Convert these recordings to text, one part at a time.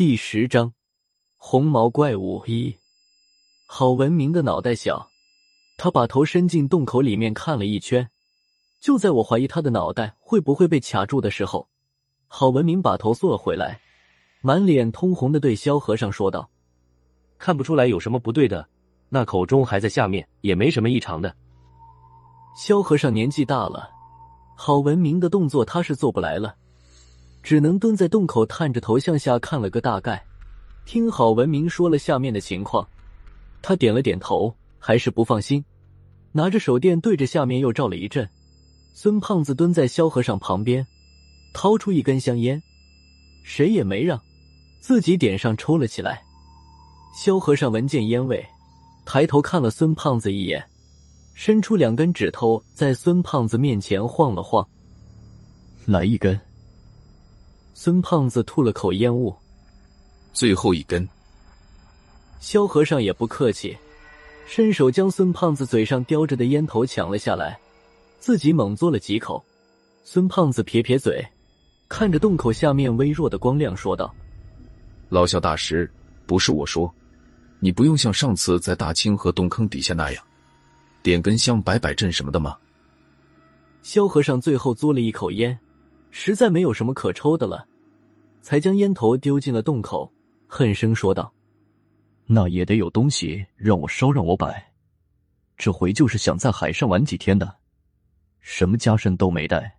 第十章，红毛怪物一。郝文明的脑袋小，他把头伸进洞口里面看了一圈。就在我怀疑他的脑袋会不会被卡住的时候，郝文明把头缩了回来，满脸通红的对萧和尚说道：“看不出来有什么不对的，那口中还在下面，也没什么异常的。”萧和尚年纪大了，郝文明的动作他是做不来了。只能蹲在洞口，探着头向下看了个大概。听郝文明说了下面的情况，他点了点头，还是不放心，拿着手电对着下面又照了一阵。孙胖子蹲在萧和尚旁边，掏出一根香烟，谁也没让，自己点上抽了起来。萧和尚闻见烟味，抬头看了孙胖子一眼，伸出两根指头在孙胖子面前晃了晃，来一根。孙胖子吐了口烟雾，最后一根。萧和尚也不客气，伸手将孙胖子嘴上叼着的烟头抢了下来，自己猛嘬了几口。孙胖子撇撇嘴，看着洞口下面微弱的光亮，说道：“老萧大师，不是我说，你不用像上次在大清河洞坑底下那样，点根香摆摆阵什么的吗？”萧和尚最后嘬了一口烟，实在没有什么可抽的了。才将烟头丢进了洞口，恨声说道：“那也得有东西让我烧，让我摆。这回就是想在海上玩几天的，什么家身都没带，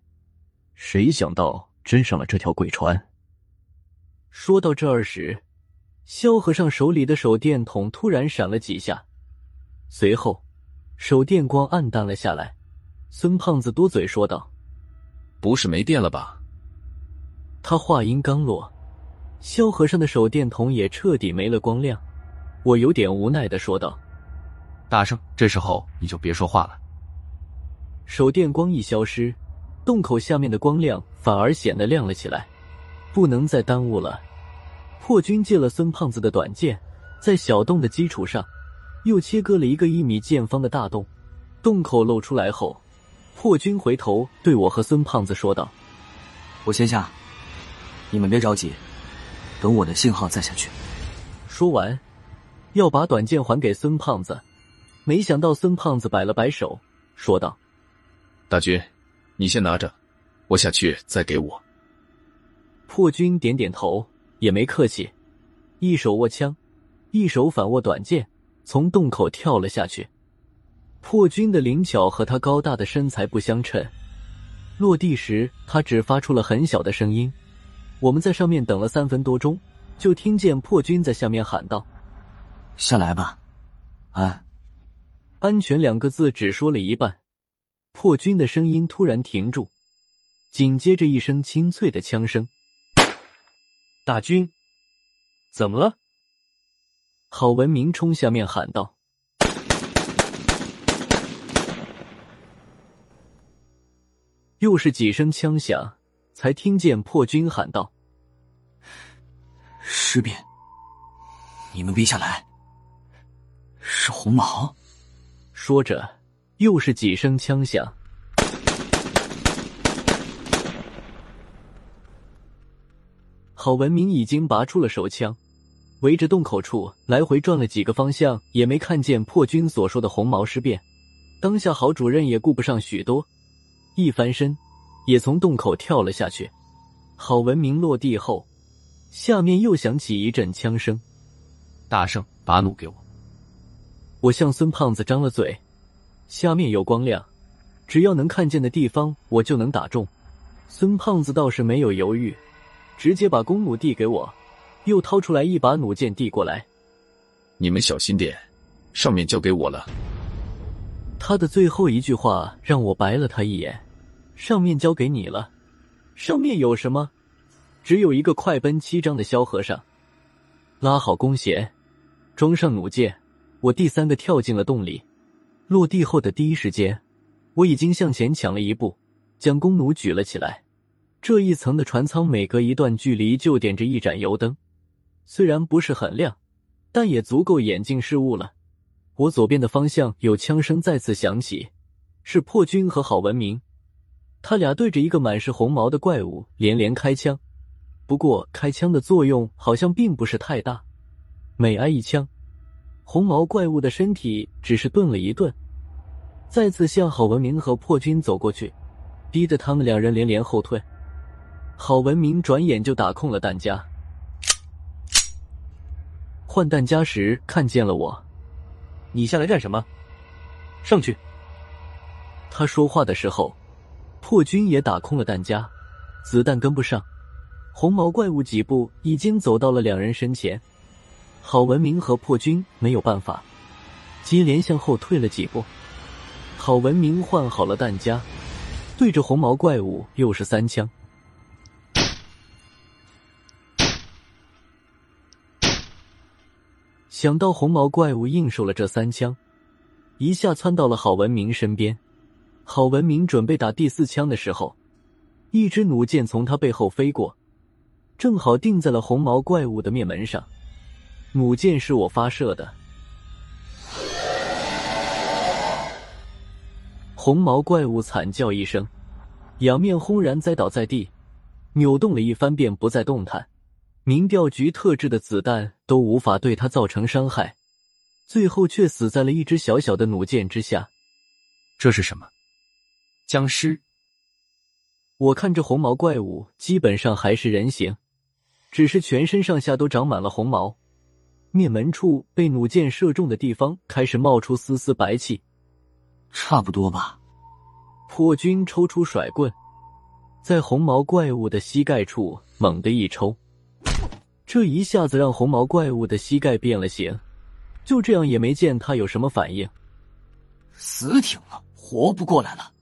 谁想到真上了这条鬼船。”说到这儿时，萧和尚手里的手电筒突然闪了几下，随后手电光暗淡了下来。孙胖子多嘴说道：“不是没电了吧？”他话音刚落，萧和尚的手电筒也彻底没了光亮。我有点无奈的说道：“大圣，这时候你就别说话了。”手电光一消失，洞口下面的光亮反而显得亮了起来。不能再耽误了。破军借了孙胖子的短剑，在小洞的基础上又切割了一个一米见方的大洞。洞口露出来后，破军回头对我和孙胖子说道：“我先下。”你们别着急，等我的信号再下去。说完，要把短剑还给孙胖子，没想到孙胖子摆了摆手，说道：“大军，你先拿着，我下去再给我。”破军点点头，也没客气，一手握枪，一手反握短剑，从洞口跳了下去。破军的灵巧和他高大的身材不相称，落地时他只发出了很小的声音。我们在上面等了三分多钟，就听见破军在下面喊道：“下来吧，安，安全两个字只说了一半，破军的声音突然停住，紧接着一声清脆的枪声。大军，怎么了？”郝文明冲下面喊道：“又是几声枪响。”才听见破军喊道：“尸变！你们别下来！是红毛！”说着，又是几声枪响。郝文明已经拔出了手枪，围着洞口处来回转了几个方向，也没看见破军所说的红毛尸变。当下，郝主任也顾不上许多，一翻身。也从洞口跳了下去。郝文明落地后，下面又响起一阵枪声。大圣，把弩给我。我向孙胖子张了嘴，下面有光亮，只要能看见的地方，我就能打中。孙胖子倒是没有犹豫，直接把弓弩递给我，又掏出来一把弩箭递过来。你们小心点，上面交给我了。他的最后一句话让我白了他一眼。上面交给你了，上面有什么？只有一个快奔七张的萧和尚。拉好弓弦，装上弩箭，我第三个跳进了洞里。落地后的第一时间，我已经向前抢了一步，将弓弩举了起来。这一层的船舱每隔一段距离就点着一盏油灯，虽然不是很亮，但也足够眼睛视物了。我左边的方向有枪声再次响起，是破军和郝文明。他俩对着一个满是红毛的怪物连连开枪，不过开枪的作用好像并不是太大，每挨一枪，红毛怪物的身体只是顿了一顿，再次向郝文明和破军走过去，逼得他们两人连连后退。郝文明转眼就打空了弹夹，换弹夹时看见了我，你下来干什么？上去！他说话的时候，破军也打空了弹夹，子弹跟不上。红毛怪物几步已经走到了两人身前，郝文明和破军没有办法，接连向后退了几步。郝文明换好了弹夹，对着红毛怪物又是三枪。想到红毛怪物应受了这三枪，一下窜到了郝文明身边。郝文明准备打第四枪的时候，一支弩箭从他背后飞过。正好定在了红毛怪物的面门上，弩箭是我发射的。红毛怪物惨叫一声，仰面轰然栽倒在地，扭动了一番便不再动弹。民调局特制的子弹都无法对他造成伤害，最后却死在了一支小小的弩箭之下。这是什么？僵尸？我看这红毛怪物基本上还是人形。只是全身上下都长满了红毛，面门处被弩箭射中的地方开始冒出丝丝白气，差不多吧。破军抽出甩棍，在红毛怪物的膝盖处猛地一抽，这一下子让红毛怪物的膝盖变了形，就这样也没见他有什么反应，死挺了，活不过来了。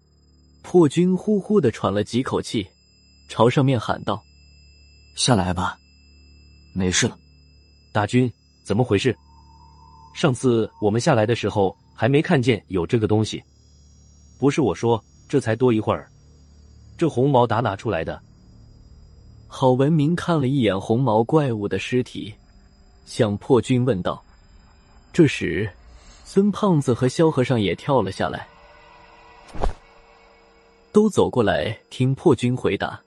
破军呼呼的喘了几口气，朝上面喊道。下来吧，没事了。大军，怎么回事？上次我们下来的时候还没看见有这个东西。不是我说，这才多一会儿，这红毛打哪出来的？郝文明看了一眼红毛怪物的尸体，向破军问道。这时，孙胖子和萧和尚也跳了下来，都走过来听破军回答。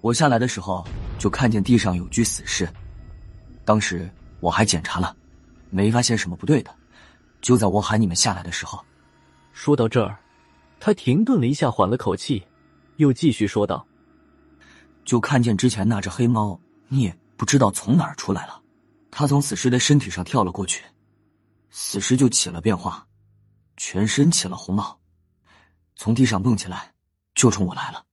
我下来的时候。就看见地上有具死尸，当时我还检查了，没发现什么不对的。就在我喊你们下来的时候，说到这儿，他停顿了一下，缓了口气，又继续说道：“就看见之前那只黑猫，你也不知道从哪儿出来了，它从死尸的身体上跳了过去，死尸就起了变化，全身起了红毛，从地上蹦起来，就冲我来了。”